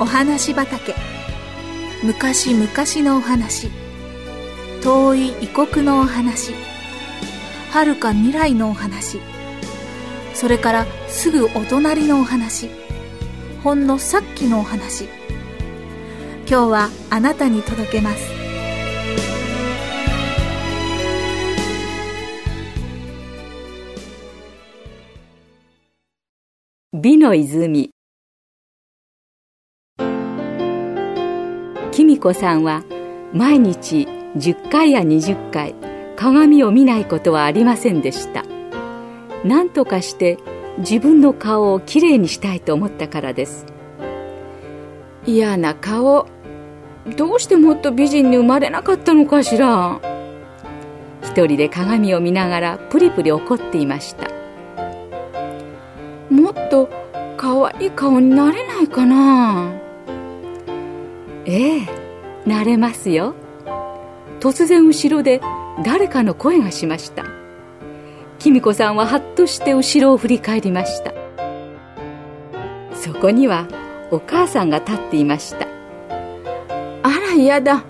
お話畑。昔々のお話。遠い異国のお話。遥か未来のお話。それからすぐお隣のお話。ほんのさっきのお話。今日はあなたに届けます。美の泉。きみこさんは毎日10回や20回鏡を見ないことはありませんでした。何とかして自分の顔をきれいにしたいと思ったからです。嫌な顔。どうしてもっと美人に生まれなかったのかしら。一人で鏡を見ながらプリプリ怒っていました。もっと可愛い顔になれないかな。ええなれますよ。突然後ろで誰かの声がしました。きみこさんははっとして後ろを振り返りました。そこにはお母さんが立っていました。あら嫌だ。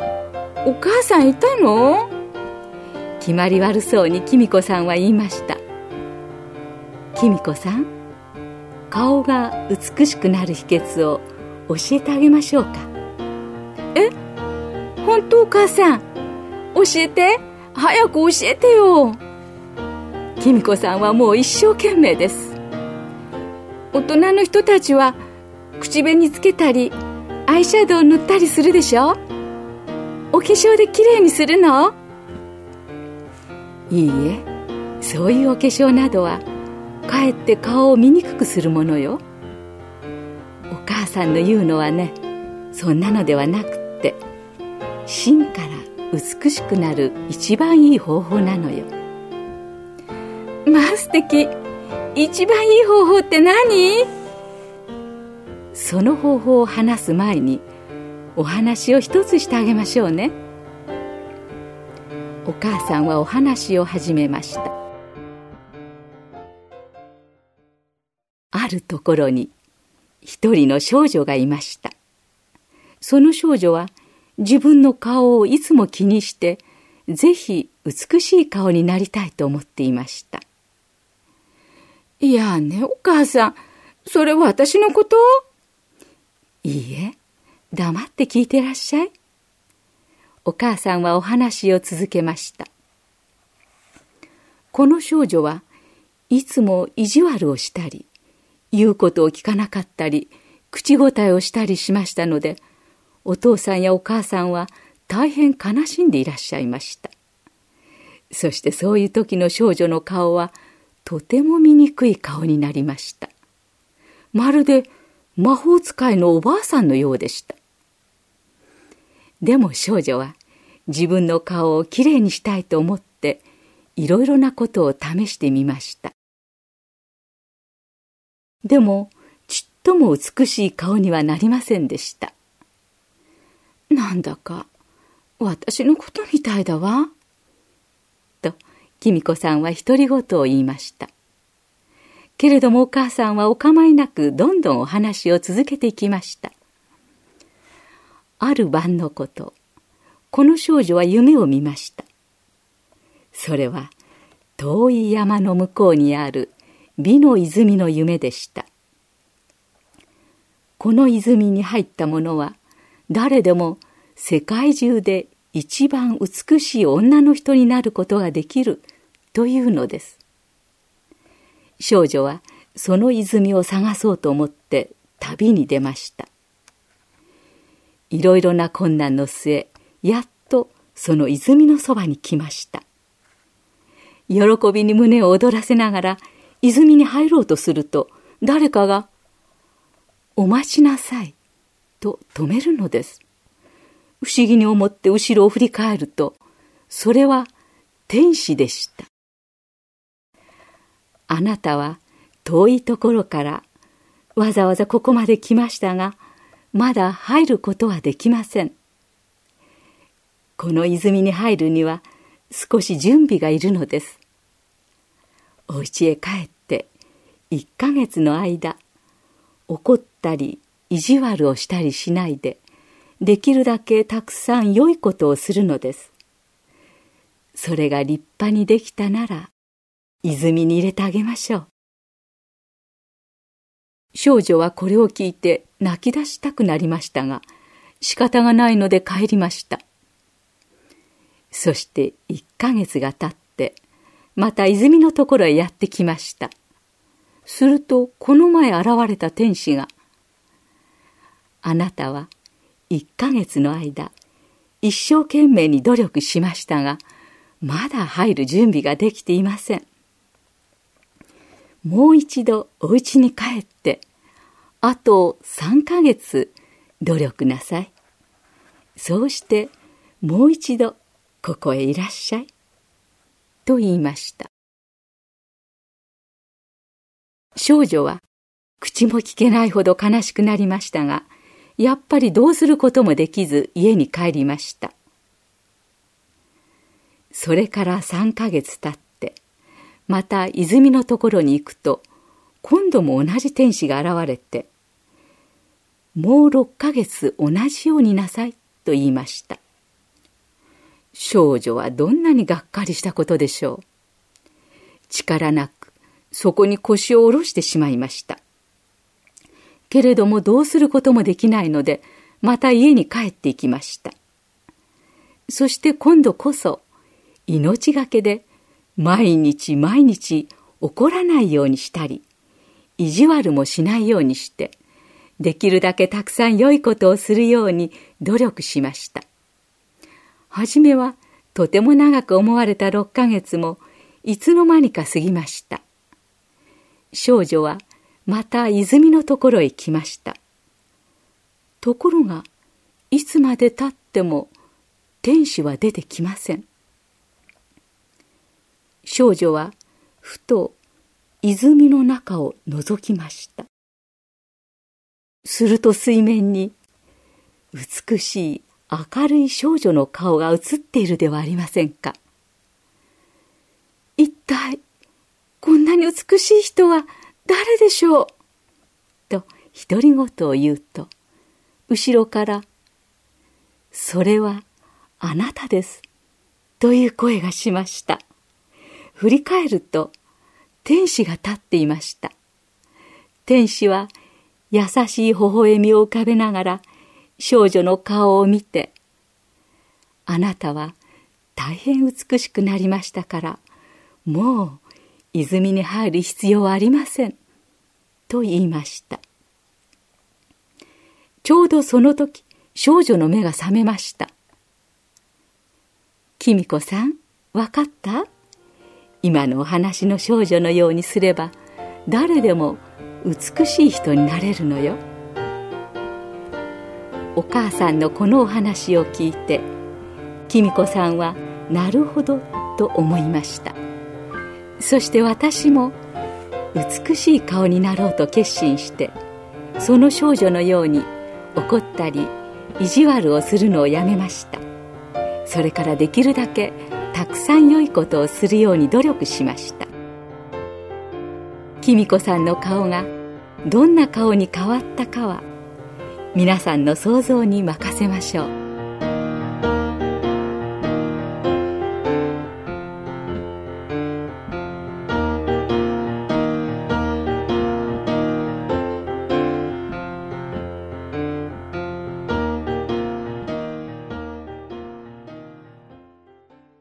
お母さんいたの？決まり悪そうにきみこさんは言いました。きみこさん顔が美しくなる秘訣を教えてあげましょうか。え?本当お母さん。教えて。早く教えてよ。きみこさんはもう一生懸命です。大人の人たちは口紅つけたりアイシャドウ塗ったりするでしょ?お化粧できれいにするの?いいえ。そういうお化粧などはかえって顔を見にくくするものよ。お母さんの言うのはねそんなのではなくって芯から美しくなる一番いい方法なのよ。まあ素敵。一番いい方法って何？その方法を話す前にお話を一つしてあげましょうね。お母さんはお話を始めました。あるところに一人の少女がいました。その少女は自分の顔をいつも気にしてぜひ美しい顔になりたいと思っていました。いやねお母さんそれは私のこと？いいえ黙って聞いてらっしゃい。お母さんはお話を続けました。この少女はいつも意地悪をしたり言うことを聞かなかったり口答えをしたりしましたのでお父さんやお母さんは大変悲しんでいらっしゃいました。そしてそういう時の少女の顔はとても醜い顔になりました。まるで魔法使いのおばあさんのようでした。でも少女は自分の顔をきれいにしたいと思っていろいろなことを試してみました。でもちっとも美しい顔にはなりませんでした。なんだか私のことみたいだわ。ときみこさんは独り言を言いました。けれどもお母さんはお構いなくどんどんお話を続けていきました。ある晩のことこの少女は夢を見ました。それは遠い山の向こうにある美の泉の夢でした。この泉に入った者は誰でも世界中で一番美しい女の人になることができるというのです。少女はその泉を探そうと思って旅に出ました。いろいろな困難の末やっとその泉のそばに来ました。喜びに胸を躍らせながら泉に入ろうとすると誰かが「お待ちなさい」と止めるのです。不思議に思って後ろを振り返るとそれは天使でした。あなたは遠いところからわざわざここまで来ましたがまだ入ることはできません。この泉に入るには少し準備がいるのです。お家へ帰って1ヶ月の間怒ったり意地悪をしたりしないでできるだけたくさん良いことをするのです。それが立派にできたなら泉に入れてあげましょう。少女はこれを聞いて泣き出したくなりましたが仕方がないので帰りました。そして一ヶ月が経ってまた泉のところへやってきました。するとこの前現れた天使が「あなたは一ヶ月の間一生懸命に努力しましたがまだ入る準備ができていませんもう一度お家に帰ってあと3ヶ月努力なさいそうしてもう一度ここへいらっしゃい。と言いました。少女は口も聞けないほど悲しくなりましたが、やっぱりどうすることもできず家に帰りました。それから3ヶ月経って、また泉のところに行くと、今度も同じ天使が現れて、もう6ヶ月同じようになさいと言いました。少女はどんなにがっかりしたことでしょう。力なく、そこに腰を下ろしてしまいました。けれどもどうすることもできないので、また家に帰っていきました。そして今度こそ、命がけで、毎日毎日怒らないようにしたり、意地悪もしないようにして、できるだけたくさん良いことをするように努力しました。はじめはとても長く思われた6ヶ月もいつの間にか過ぎました。少女はまた泉のところへ来ました。ところが、いつまでたっても天使は出てきません。少女はふと泉の中を覗きました。すると水面に美しい明るい少女の顔が映っているではありませんか。一体、こんなに美しい人は誰でしょう？と独り言を言うと、後ろから、それはあなたです。という声がしました。振り返ると、天使が立っていました。天使は優しい微笑みを浮かべながら少女の顔を見て、あなたは大変美しくなりましたから、もう泉に入る必要はありません。と言いました。ちょうどその時、少女の目が覚めました。きみこさん、わかった今のお話の少女のようにすれば、誰でも美しい人になれるのよ。お母さんのこのお話を聞いてきみこさんはなるほどと思いましたそして私も美しい顔になろうと決心してその少女のように怒ったり意地悪をするのをやめました。それからできるだけたくさん良いことをするように努力しました。きみこさんの顔がどんな顔に変わったかは皆さんの想像に任せましょう。